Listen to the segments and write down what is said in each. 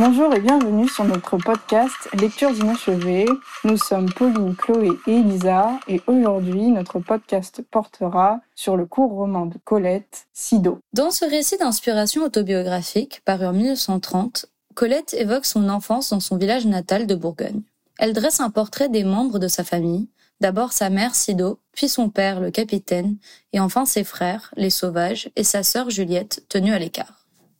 Bonjour et bienvenue sur notre podcast Lectures inachevées. Nous sommes Pauline, Chloé et Elisa et aujourd'hui notre podcast portera sur le court roman de Colette, Sido. Dans ce récit d'inspiration autobiographique paru en 1930, Colette évoque son enfance dans son village natal de Bourgogne. Elle dresse un portrait des membres de sa famille, d'abord sa mère Sido, puis son père le capitaine, et enfin ses frères, les sauvages, et sa sœur Juliette, tenue à l'écart.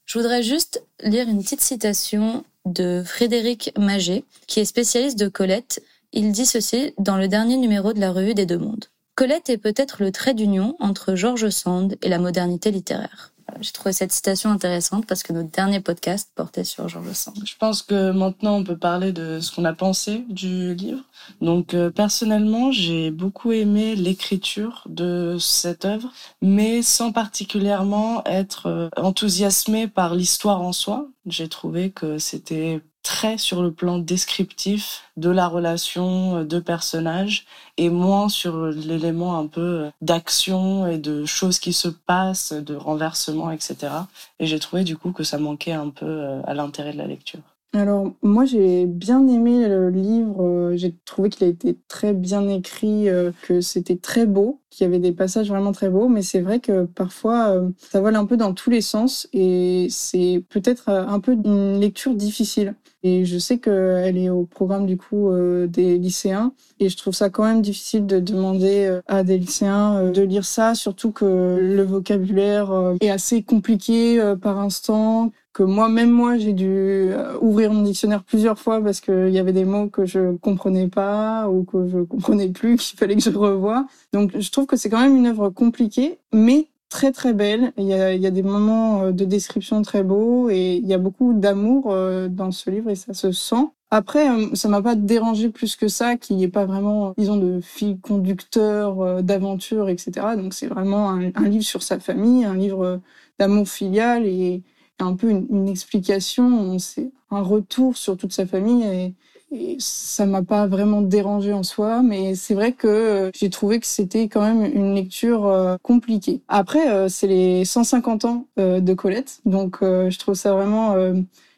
Je voudrais juste lire une petite citation de Frédéric Maget, qui est spécialiste de Colette. Il dit ceci dans le dernier numéro de la revue des Deux Mondes. Colette est peut-être le trait d'union entre George Sand et la modernité littéraire. J'ai trouvé cette citation intéressante parce que notre dernier podcast portait sur Georges Sand. Je pense que maintenant on peut parler de ce qu'on a pensé du livre. Donc euh, personnellement, j'ai beaucoup aimé l'écriture de cette œuvre, mais sans particulièrement être euh, enthousiasmé par l'histoire en soi. J'ai trouvé que c'était très sur le plan descriptif de la relation euh, de personnages et moins sur l'élément un peu euh, d'action et de choses qui se passent, de renversement, etc. Et j'ai trouvé du coup que ça manquait un peu euh, à l'intérêt de la lecture. Alors, moi, j'ai bien aimé le livre. J'ai trouvé qu'il a été très bien écrit, que c'était très beau, qu'il y avait des passages vraiment très beaux. Mais c'est vrai que parfois, ça vole un peu dans tous les sens et c'est peut-être un peu une lecture difficile. Et je sais qu'elle est au programme du coup des lycéens. Et je trouve ça quand même difficile de demander à des lycéens de lire ça, surtout que le vocabulaire est assez compliqué par instant que moi, même moi, j'ai dû euh, ouvrir mon dictionnaire plusieurs fois parce qu'il y avait des mots que je comprenais pas ou que je comprenais plus, qu'il fallait que je revoie. Donc, je trouve que c'est quand même une œuvre compliquée, mais très très belle. Il y a, il y a des moments euh, de description très beaux et il y a beaucoup d'amour euh, dans ce livre et ça se sent. Après, ça m'a pas dérangé plus que ça qu'il n'y ait pas vraiment, disons, de fil conducteur, d'aventure, etc. Donc c'est vraiment un, livre sur sa famille, un livre d'amour filial et, un peu une, explication, c'est un retour sur toute sa famille et ça m'a pas vraiment dérangé en soi, mais c'est vrai que euh, j'ai trouvé que c'était quand même une lecture euh, compliquée. Après, euh, c'est les 150 ans de Colette, donc je trouve ça vraiment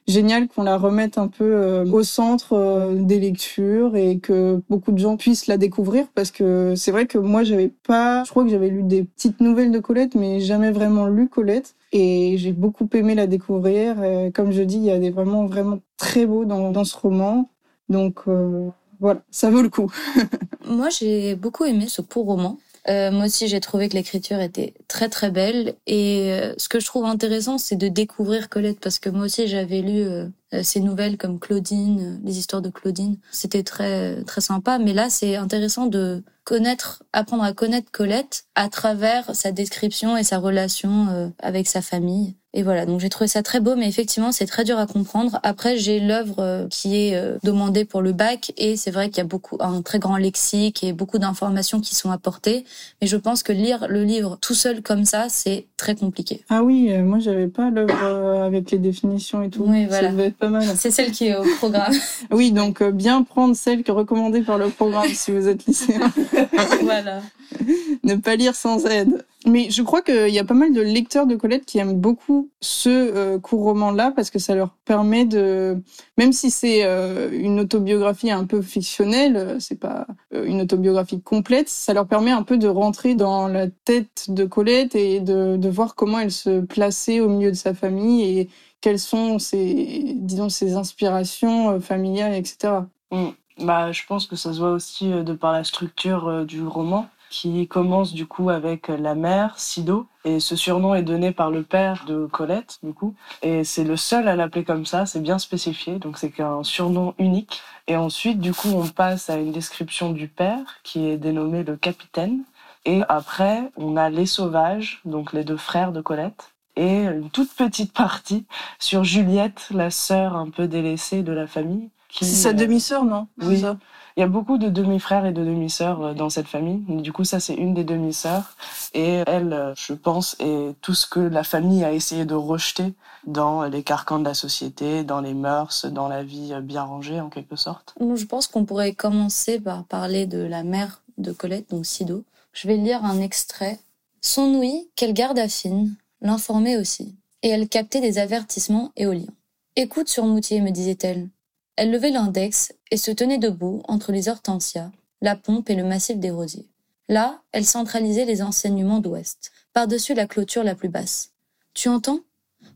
génial qu'on la remette un peu au centre des lectures et que beaucoup de gens puissent la découvrir parce que c'est vrai que moi j'avais pas, je crois que j'avais lu des petites nouvelles de Colette mais jamais vraiment lu Colette et j'ai beaucoup aimé la découvrir. comme je dis, il y a des vraiment vraiment très beaux dans, dans ce roman. Donc euh, voilà, ça vaut le coup. moi j'ai beaucoup aimé ce court roman. Euh, moi aussi, j'ai trouvé que l'écriture était très très belle. Et euh, ce que je trouve intéressant, c'est de découvrir Colette, parce que moi aussi, j'avais lu euh, ces nouvelles comme Claudine, les histoires de Claudine. C'était très très sympa. Mais là, c'est intéressant de connaître, apprendre à connaître Colette à travers sa description et sa relation avec sa famille. Et voilà, donc j'ai trouvé ça très beau, mais effectivement, c'est très dur à comprendre. Après, j'ai l'œuvre euh, qui est euh, demandée pour le bac, et c'est vrai qu'il y a beaucoup, un très grand lexique et beaucoup d'informations qui sont apportées. Mais je pense que lire le livre tout seul comme ça, c'est très compliqué. Ah oui, euh, moi j'avais pas l'œuvre avec les définitions et tout. Oui, voilà. Pas mal. C'est celle qui est au programme. oui, donc bien prendre celle qui est recommandée par le programme si vous êtes lycéen. voilà. ne pas lire sans aide. Mais je crois qu'il y a pas mal de lecteurs de Colette qui aiment beaucoup ce euh, court roman-là parce que ça leur permet de, même si c'est euh, une autobiographie un peu fictionnelle, euh, c'est pas une autobiographie complète, ça leur permet un peu de rentrer dans la tête de Colette et de, voir comment elle se plaçait au milieu de sa famille et quelles sont ses, disons, ses inspirations familiales, etc. Mm. Bah, je pense que ça se voit aussi de par la structure du roman qui commence du coup avec la mère, Sido. Et ce surnom est donné par le père de Colette, du coup. Et c'est le seul à l'appeler comme ça, c'est bien spécifié, donc c'est qu'un surnom unique. Et ensuite, du coup, on passe à une description du père, qui est dénommé le capitaine. Et après, on a les sauvages, donc les deux frères de Colette. Et une toute petite partie sur Juliette, la sœur un peu délaissée de la famille. C'est sa demi-sœur, non? Oui. Il y a beaucoup de demi-frères et de demi-sœurs euh, dans cette famille. Du coup, ça, c'est une des demi-sœurs. Et elle, euh, je pense, est tout ce que la famille a essayé de rejeter dans les carcans de la société, dans les mœurs, dans la vie euh, bien rangée, en quelque sorte. Je pense qu'on pourrait commencer par parler de la mère de Colette, donc Sido. Je vais lire un extrait. Son ouïe, qu'elle garde affine, l'informait aussi. Et elle captait des avertissements éoliens. Écoute sur Moutier, me disait-elle. Elle levait l'index et se tenait debout entre les hortensias, la pompe et le massif des rosiers. Là, elle centralisait les enseignements d'Ouest, par-dessus la clôture la plus basse. Tu entends?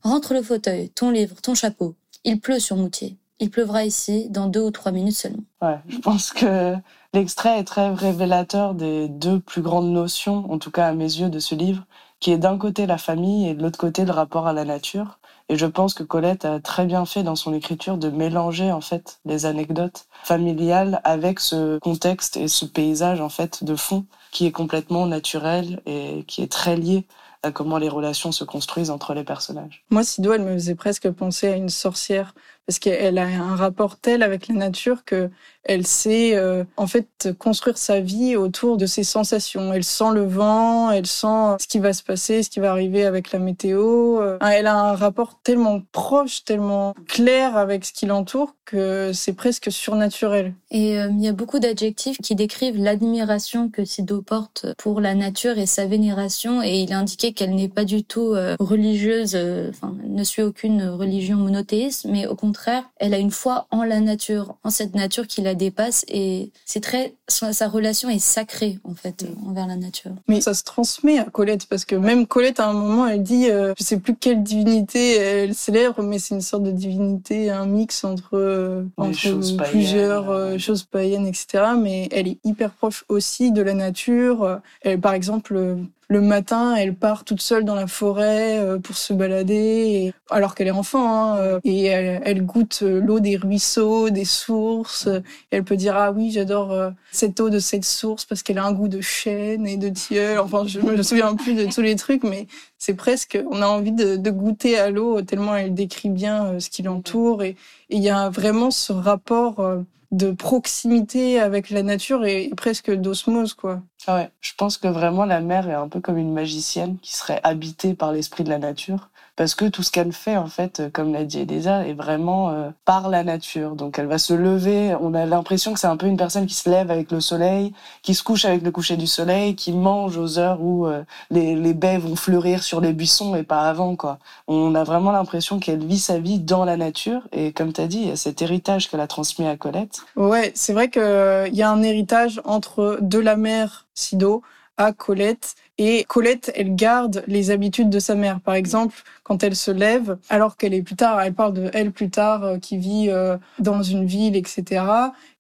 Rentre le fauteuil, ton livre, ton chapeau. Il pleut sur Moutier. Il pleuvra ici dans deux ou trois minutes seulement. Ouais, je pense que l'extrait est très révélateur des deux plus grandes notions, en tout cas à mes yeux, de ce livre, qui est d'un côté la famille et de l'autre côté le rapport à la nature. Et je pense que Colette a très bien fait dans son écriture de mélanger en fait les anecdotes familiales avec ce contexte et ce paysage en fait de fond qui est complètement naturel et qui est très lié à comment les relations se construisent entre les personnages. Moi, Sido, elle me faisait presque penser à une sorcière parce qu'elle a un rapport tel avec la nature que elle sait euh, en fait construire sa vie autour de ses sensations. Elle sent le vent, elle sent ce qui va se passer, ce qui va arriver avec la météo. Euh, elle a un rapport tellement proche, tellement clair avec ce qui l'entoure que c'est presque surnaturel. Et euh, il y a beaucoup d'adjectifs qui décrivent l'admiration que Sido porte pour la nature et sa vénération. Et il a indiqué qu'elle n'est pas du tout religieuse, enfin, ne suit aucune religion monothéiste, mais au contraire, elle a une foi en la nature, en cette nature qui la dépasse et c'est très sa relation est sacrée en fait mm. envers la nature. Mais ça se transmet à Colette parce que même Colette à un moment elle dit euh, je sais plus quelle divinité elle célèbre mais c'est une sorte de divinité un mix entre, euh, entre plusieurs euh, choses païennes etc. Mais elle est hyper proche aussi de la nature. Elle par exemple le matin, elle part toute seule dans la forêt euh, pour se balader, alors qu'elle est enfant, hein, euh, et elle, goûte euh, l'eau des ruisseaux, des sources. Elle peut dire ah oui, j'adore cette eau de cette source parce qu'elle a un goût de chêne et de tilleul. Enfin, je me souviens plus de tous les trucs, mais c'est presque, on a envie de, goûter à l'eau tellement elle décrit bien ce qui l'entoure. Et il y a vraiment ce rapport de proximité avec la nature et, presque d'osmose, quoi. Ah ouais, je pense que vraiment la mer est un peu comme une magicienne qui serait habitée par l'esprit de la nature parce que tout ce qu'elle fait, en fait, euh, comme l'a dit Elisa, est vraiment euh, par la nature. Donc elle va se lever, on a l'impression que c'est un peu une personne qui se lève avec le soleil, qui se couche avec le coucher du soleil, qui mange aux heures où euh, les, les baies vont fleurir sur les buissons et pas avant, quoi. On a vraiment l'impression qu'elle vit sa vie dans la nature et comme tu as dit, il y a cet héritage qu'elle a transmis à Colette. Ouais, c'est vrai qu'il y a un héritage entre de la mère Sido à Colette. Et Colette, elle garde les habitudes de sa mère. Par exemple, quand elle se lève, alors qu'elle est plus tard, elle parle de elle plus tard, euh, qui vit euh, dans une ville, etc.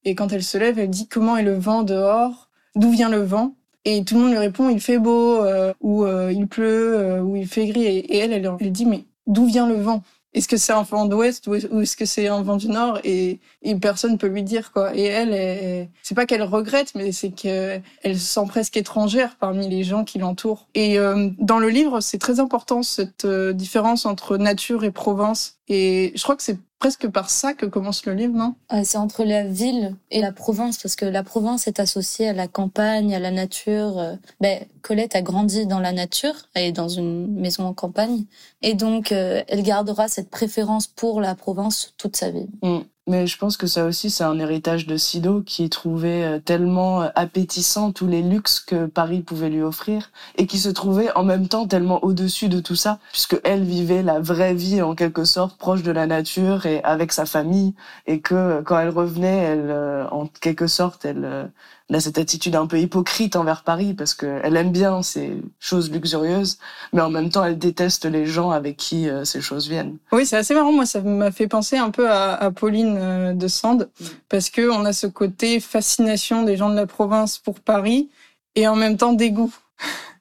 Et quand elle se lève, elle dit comment est le vent dehors, d'où vient le vent. Et tout le monde lui répond, il fait beau, euh, ou il pleut, ou il fait gris. Et, elle, elle, elle dit, mais d'où vient le vent? Est-ce que c'est un vent d'ouest ou est-ce que c'est un vent du nord? Et, et personne peut lui dire quoi. Et elle, c'est pas qu'elle regrette, mais c'est qu'elle se sent presque étrangère parmi les gens qui l'entourent. Et euh, dans le livre, c'est très important cette euh, différence entre nature et Provence. Et je crois que c'est presque par ça que commence le livre, non? Euh, C'est entre la ville et la province, parce que la province est associée à la campagne, à la nature. Euh, ben, Colette a grandi dans la nature, elle est dans une maison en campagne, et donc euh, elle gardera cette préférence pour la province toute sa vie. Mm. Mais je pense que ça aussi, c'est un héritage de Sido qui trouvait euh, tellement euh, appétissant tous les luxes que Paris pouvait lui offrir et qui se trouvait en même temps tellement au-dessus de tout ça, puisque elle vivait la vraie vie en quelque sorte proche de la nature et avec sa famille et que euh, quand elle revenait, elle, en quelque sorte, elle, elle a cette attitude un peu hypocrite envers Paris parce qu'elle aime bien ces choses luxurieuses, mais en même temps elle déteste les gens avec qui euh, ces choses viennent. Oui, c'est assez marrant. Moi, ça m'a fait penser un peu à, Pauline euh, de Sande parce que on a ce côté fascination des gens de la province pour Paris et en même temps dégoût.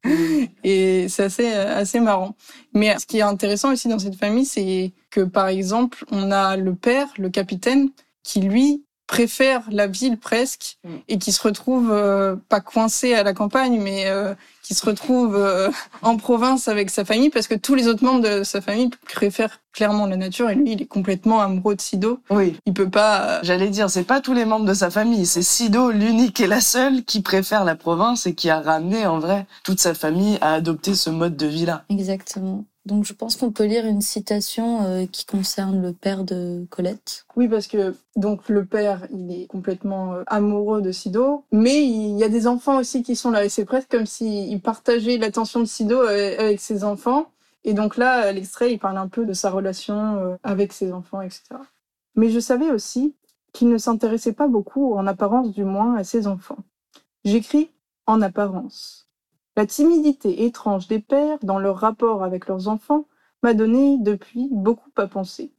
Mm. et c'est assez assez marrant. Mais ce qui est intéressant aussi dans cette famille, c'est que par exemple, on a le père, le capitaine, qui lui préfère la ville presque mm. et qui se retrouve euh, pas coincé à la campagne mais euh, qui se retrouve euh, en province avec sa famille parce que tous les autres membres de sa famille préfèrent clairement la nature et lui il est complètement amoureux de Sido. Oui. Il peut pas J'allais dire c'est pas tous les membres de sa famille, c'est Sido l'unique et la seule qui préfère la province et qui a ramené en vrai toute sa famille à adopter ce mode de vie là. Exactement. Donc je pense qu'on peut lire une citation euh, qui concerne le père de Colette. Oui, parce que donc le père, il est complètement euh, amoureux de Sido, mais il y a des enfants aussi qui sont là et c'est presque comme s'il partageait l'attention de Sido euh, avec ses enfants. Et donc là, l'extrait, il parle un peu de sa relation avec ses enfants, etc. Mais je savais aussi qu'il ne s'intéressait pas beaucoup, en apparence du moins, à ses enfants. J'écris en apparence. La timidité étrange des pères dans leur rapport avec leurs enfants m'a donné depuis beaucoup à penser.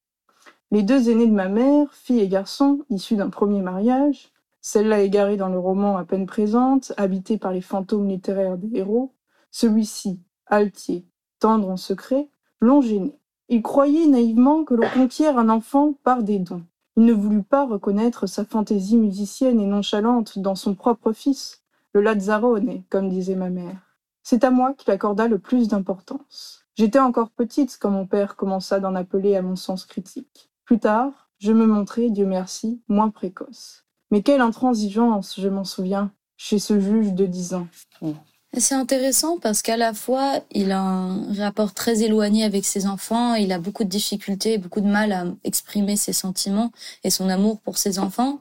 Les deux aînés de ma mère, fille et garçon, issus d'un premier mariage, celle-là égarée dans le roman à peine présente, habitée par les fantômes littéraires des héros, celui-ci, altier, tendre en secret, l'ont gêné. Il croyait naïvement que l'on conquiert un enfant par des dons. Il ne voulut pas reconnaître sa fantaisie musicienne et nonchalante dans son propre fils, le Lazzarone, comme disait ma mère. C'est à moi qu'il accorda le plus d'importance. J'étais encore petite quand mon père commença d'en appeler à mon sens critique. Plus tard, je me montrai, Dieu merci, moins précoce. Mais quelle intransigeance, je m'en souviens, chez ce juge de dix ans. C'est intéressant parce qu'à la fois, il a un rapport très éloigné avec ses enfants, il a beaucoup de difficultés, beaucoup de mal à exprimer ses sentiments et son amour pour ses enfants.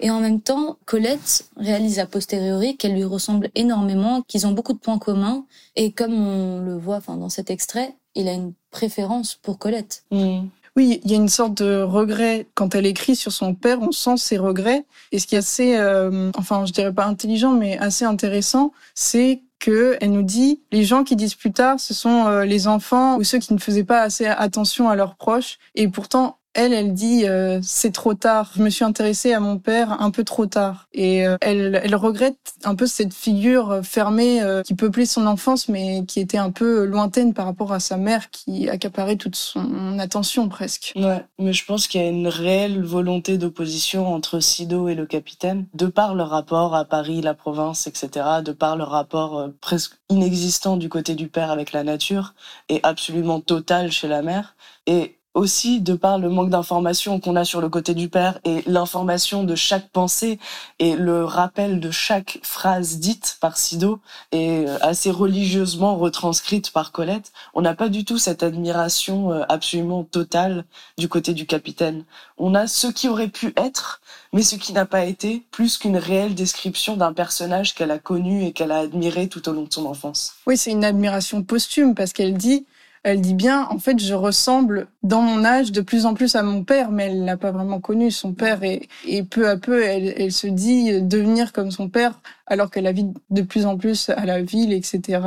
Et en même temps, Colette réalise a posteriori qu'elle lui ressemble énormément, qu'ils ont beaucoup de points communs. Et comme on le voit enfin, dans cet extrait, il a une préférence pour Colette. Mmh. Oui, il y a une sorte de regret quand elle écrit sur son père. On sent ses regrets. Et ce qui est assez, euh, enfin, je dirais pas intelligent, mais assez intéressant, c'est que elle nous dit les gens qui disent plus tard, ce sont euh, les enfants ou ceux qui ne faisaient pas assez attention à leurs proches. Et pourtant, elle, elle dit euh, c'est trop tard. Je me suis intéressée à mon père un peu trop tard. Et euh, elle, elle regrette un peu cette figure fermée euh, qui peuplait son enfance, mais qui était un peu lointaine par rapport à sa mère qui accaparait toute son attention presque. Ouais, mais je pense qu'il y a une réelle volonté d'opposition entre Sido et le capitaine, de par leur rapport à Paris, la province, etc., de par leur rapport presque inexistant du côté du père avec la nature et absolument total chez la mère. Et aussi de par le manque d'informations qu'on a sur le côté du père et l'information de chaque pensée et le rappel de chaque phrase dite par Sido et euh, assez religieusement retranscrite par Colette, on n'a pas du tout cette admiration euh, absolument totale du côté du capitaine. On a ce qui aurait pu être, mais ce qui n'a pas été, plus qu'une réelle description d'un personnage qu'elle a connu et qu'elle a admiré tout au long de son enfance. Oui, c'est une admiration posthume parce qu'elle dit elle dit bien, en fait, je ressemble dans mon âge de plus en plus à mon père, mais elle n'a pas vraiment connu son père et, et peu à peu, elle, elle, se dit devenir comme son père alors qu'elle habite de plus en plus à la ville, etc.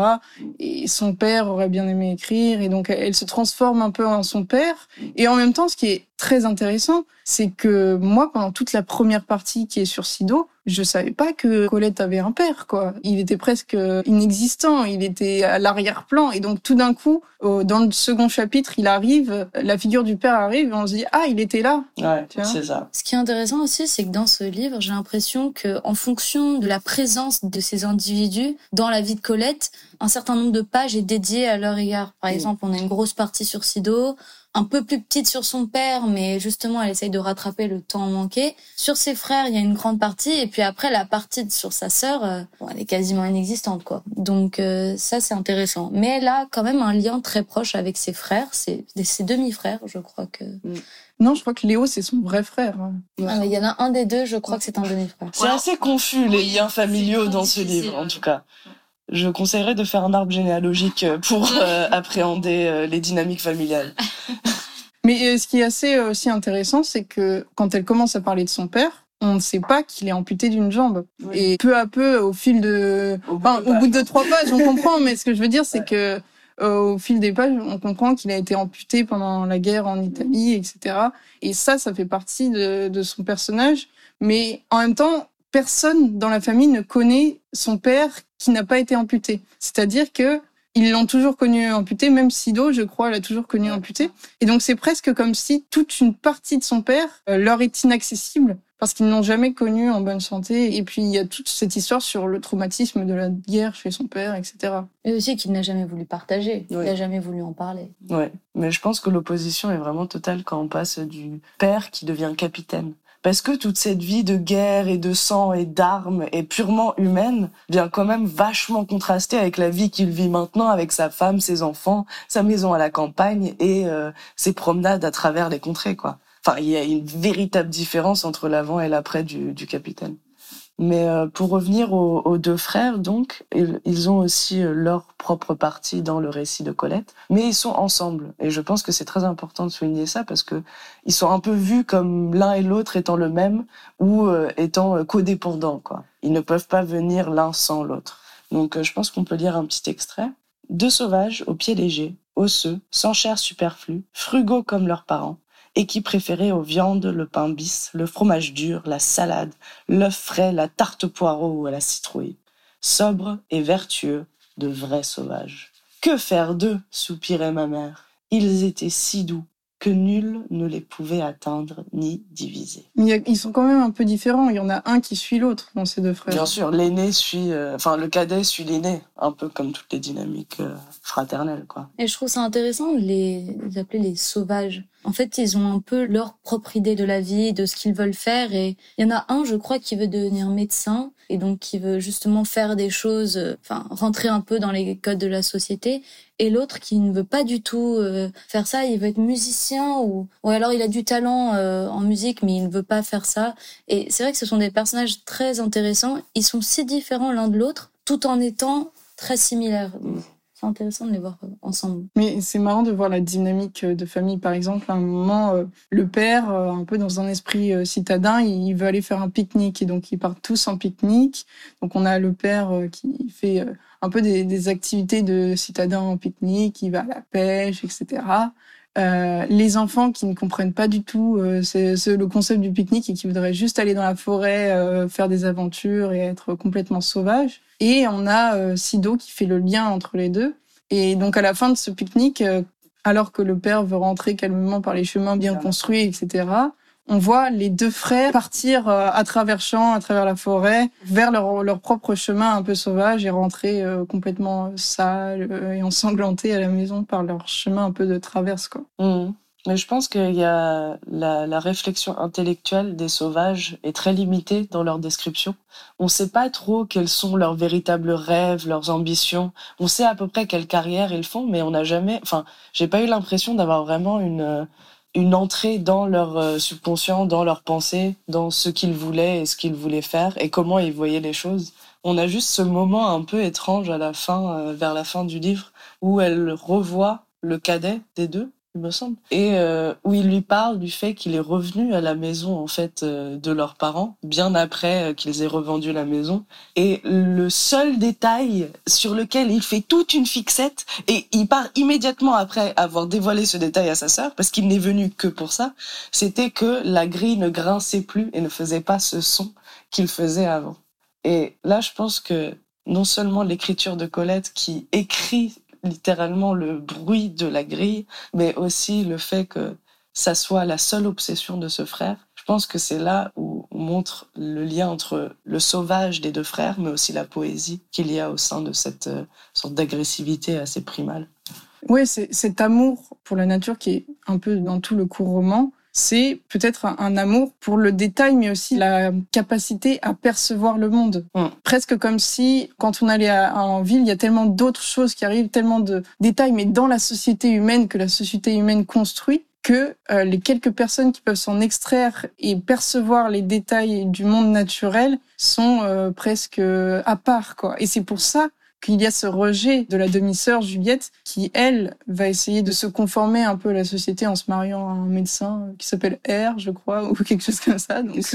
Et son père aurait bien aimé écrire, et donc elle se transforme un peu en son père. Et en même temps, ce qui est très intéressant, c'est que moi, pendant toute la première partie qui est sur Sido, je savais pas que Colette avait un père, quoi. Il était presque inexistant, il était à l'arrière-plan, et donc tout d'un coup, dans le second chapitre, il arrive, la figure du père arrive, et on se dit ah, il était là. Ouais, c'est ça. Ce qui est intéressant aussi, c'est que dans ce livre, j'ai l'impression que en fonction de la présence de ces individus dans la vie de Colette. Un certain nombre de pages est dédié à leur égard. Par exemple, on a une grosse partie sur Sido, un peu plus petite sur son père, mais justement, elle essaye de rattraper le temps manqué. Sur ses frères, il y a une grande partie, et puis après, la partie sur sa sœur, euh, elle est quasiment inexistante, quoi. Donc euh, ça, c'est intéressant. Mais elle a quand même un lien très proche avec ses frères, c'est ses demi-frères, je crois que. Mm. Non, je crois que Léo, c'est son vrai frère. Ah, il y en a un des deux, je crois que c'est un demi-frère. C'est assez confus, les liens familiaux dans ce livre, en tout cas. Je conseillerais de faire un arbre généalogique pour euh, appréhender euh, les dynamiques familiales. Mais euh, ce qui est assez aussi intéressant, c'est que quand elle commence à parler de son père, on ne sait pas qu'il est amputé d'une jambe. Et peu à peu, au fil de, au, bout, de trois pages, on comprend. Mais ce que je veux dire, c'est que au fil des pages, on comprend qu'il a été amputé pendant la guerre en Italie, etc. Et ça, ça fait partie de, de son personnage. Mais en même temps, personne dans la famille ne connaît son père qui n'a pas été amputé. C'est-à-dire que ils l'ont toujours connu amputé, même Sido, je crois, l'a toujours connu amputé. Et donc c'est presque comme si toute une partie de son père euh, leur est inaccessible parce qu'ils n'ont jamais connu en bonne santé. Et puis il y a toute cette histoire sur le traumatisme de la guerre chez son père, etc. Et aussi qu'il n'a jamais voulu partager, il n'a jamais voulu en parler. Ouais, mais je pense que l'opposition est vraiment totale quand on passe du père qui devient capitaine parce que toute cette vie de guerre et de sang et d'armes est purement humaine vient quand même vachement contraster avec la vie qu'il vit maintenant avec sa femme, ses enfants, sa maison à la campagne et euh, ses promenades à travers les contrées quoi. Enfin, il y a une véritable différence entre l'avant et l'après du, du capitaine. Mais euh, pour revenir aux, deux frères, donc, ils, ont aussi euh, leur propre partie dans le récit de Colette, mais ils sont ensemble. Et je pense que c'est très important de souligner ça parce que ils sont un peu vus comme l'un et l'autre étant le même ou euh, étant codépendants, quoi. Ils ne peuvent pas venir l'un sans l'autre. Donc, je pense qu'on peut lire un petit extrait. Deux sauvages aux pieds légers, osseux, sans chair superflue, frugaux comme leurs parents, et qui préférait aux viandes le pain bis, le fromage dur, la salade, l'œuf frais, la tarte au poireau ou à la citrouille. Sobres et vertueux, de vrais sauvages. Que faire d'eux? soupirait ma mère. Ils étaient si doux, que nul ne les pouvait atteindre ni diviser. Mais ils sont quand même un peu différents. Il y en a un qui suit l'autre dans ces deux frères. Bien sûr, l'aîné suit, euh, enfin le cadet suit l'aîné, un peu comme toutes les dynamiques euh, fraternelles, quoi. Et je trouve ça intéressant de les, appeler les sauvages. En fait, ils ont un peu leur propre idée de la vie, de ce qu'ils veulent faire. Et il y en a un, je crois, qui veut devenir médecin et donc qui veut justement faire des choses, euh, enfin rentrer un peu dans les codes de la société et l'autre qui ne veut pas du tout euh, faire ça, il veut être musicien ou, ou alors il a du talent euh, en musique mais il ne veut pas faire ça. Et c'est vrai que ce sont des personnages très intéressants. Ils sont si différents l'un de l'autre tout en étant très similaires. C'est intéressant de les voir euh, ensemble. Mais c'est marrant de voir la dynamique de famille. Par exemple, à un moment, le père, un peu dans un esprit citadin, il veut aller faire un pique-nique et donc ils partent tous en pique-nique. Donc on a le père qui fait un peu des, activités de citadins en pique-nique, qui va à la pêche, etc. Euh, les enfants qui ne comprennent pas du tout euh, c'est, le concept du pique-nique et qui voudraient juste aller dans la forêt, euh, faire des aventures et être complètement sauvages. Et on a euh, Sido qui fait le lien entre les deux. Et donc à la fin de ce pique-nique, alors que le père veut rentrer calmement par les chemins bien construits, etc., on voit les deux frères partir euh, à travers champs, à travers la forêt, vers leur, leur propre chemin un peu sauvage et rentrer euh, complètement sales euh, et ensanglantés à la maison par leur chemin un peu de traverse. Quoi. Mmh. Mais je pense qu'il y a la, la, réflexion intellectuelle des sauvages est très limitée dans leur description. On ne sait pas trop quels sont leurs véritables rêves, leurs ambitions. On sait à peu près quelle carrière ils font, mais on n'a jamais, enfin, j'ai pas eu l'impression d'avoir vraiment une une entrée dans leur euh, subconscient, dans leurs pensées, dans ce qu'ils voulaient et ce qu'ils voulaient faire et comment ils voyaient les choses. On a juste ce moment un peu étrange à la fin, euh, vers la fin du livre, où elle revoit le cadet des deux me semble, et euh, où il lui parle du fait qu'il est revenu à la maison en fait euh, de leurs parents bien après euh, qu'ils aient revendu la maison. Et le seul détail sur lequel il fait toute une fixette et il part immédiatement après avoir dévoilé ce détail à sa sœur parce qu'il n'est venu que pour ça, c'était que la grille ne grinçait plus et ne faisait pas ce son qu'il faisait avant. Et là, je pense que non seulement l'écriture de Colette qui écrit littéralement le bruit de la grille, mais aussi le fait que ça soit la seule obsession de ce frère. Je pense que c'est là où on montre le lien entre le sauvage des deux frères, mais aussi la poésie qu'il y a au sein de cette euh, sorte d'agressivité assez primale. Oui, c'est cet amour pour la nature qui est un peu dans tout le court roman, c'est peut-être un, amour pour le détail, mais aussi la capacité à percevoir le monde. Mm. Presque comme si, quand on allait en ville, il y a tellement d'autres choses qui arrivent, tellement de détails, mais dans la société humaine que la société humaine construit, que euh, les quelques personnes qui peuvent s'en extraire et percevoir les détails du monde naturel sont euh, presque à part quoi. Et c'est pour ça qu'il y a ce rejet de la demi-sœur Juliette qui, elle, va essayer de se conformer un peu à la société en se mariant à un médecin qui s'appelle R, je crois, ou quelque chose comme ça. Donc...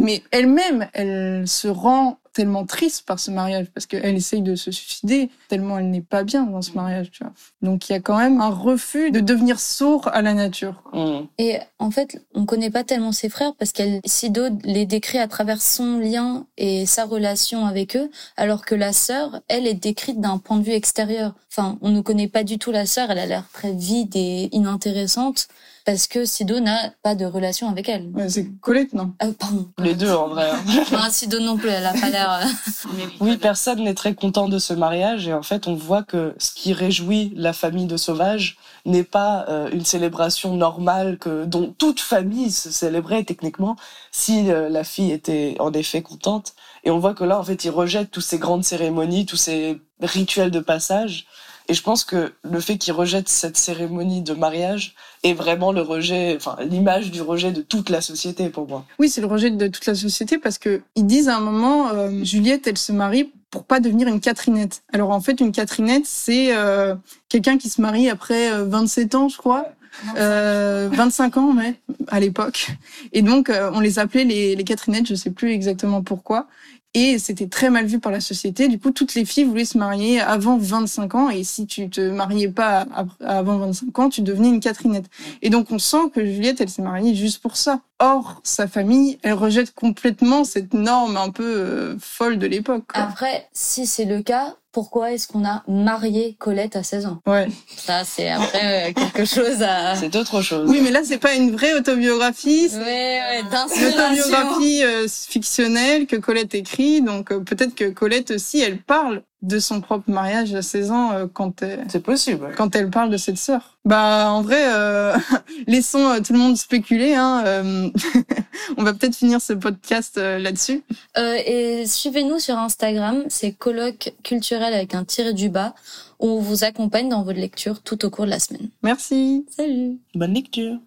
Mais elle-même, elle se rend tellement triste par ce mariage parce qu'elle essaye de se suicider tellement elle n'est pas bien dans ce mariage, tu vois. Donc il y a quand même un refus de devenir sourd à la nature. Mmh. Et en fait, on connaît pas tellement ses frères parce qu'elle Sido les décrit à travers son lien et sa relation avec eux, alors que la sœur, elle est décrite d'un point de vue extérieur. Enfin, on ne connaît pas du tout la sœur, elle a l'air très vide et inintéressante parce que Sido n'a pas de relation avec elle. c'est Colette, non? Euh, Pardon. Les deux, en vrai. non, Sido non plus, elle a pas l'air... Euh, oui, personne n'est très content de ce mariage et en fait, on voit que ce qui réjouit la famille de Sauvage n'est pas euh, une célébration normale que dont toute famille se célébrait techniquement si la fille était en effet contente. Et on voit que là, en fait, il rejette toutes ces grandes cérémonies, tous ces rituels de passage Et je pense que le fait qu'il rejette cette cérémonie de mariage est vraiment le rejet, enfin l'image du rejet de toute la société pour moi. Oui, c'est le rejet de toute la société parce que ils disent à un moment, euh, Juliette, elle se marie pour pas devenir une Catherinette. Alors en fait, une Catherinette, c'est euh, quelqu'un qui se marie après 27 ans, je crois. Euh, 25 ans, ouais, à l'époque. Et donc, on les appelait les, les Catherinettes, je sais plus exactement pourquoi. Et c'était très mal vu par la société. Du coup, toutes les filles voulaient se marier avant 25 ans. Et si tu te mariais pas avant 25 ans, tu devenais une Catherinette. Et donc, on sent que Juliette, elle s'est mariée juste pour ça. Or, sa famille, elle rejette complètement cette norme un peu euh, folle de l'époque. Après, si c'est le cas, pourquoi est-ce qu'on a marié Colette à 16 ans? Ouais. Ça, c'est après euh, quelque chose à... C'est autre chose. Oui, mais là, c'est pas une vraie autobiographie. Ouais, ouais, Une autobiographie euh, fictionnelle que Colette écrit. Donc, euh, peut-être que Colette aussi, elle parle de son propre mariage à 16 ans euh, quand elle, c'est possible quand elle parle de cette sœur. Bah en vrai, euh, laissons euh, tout le monde spéculer. Hein, euh, on va peut-être finir ce podcast là-dessus. et suivez-nous sur Instagram, c'est colloque culturel avec un tiré du bas où on vous accompagne dans votre lecture tout au cours de la semaine. Merci. Salut. Bonne lecture.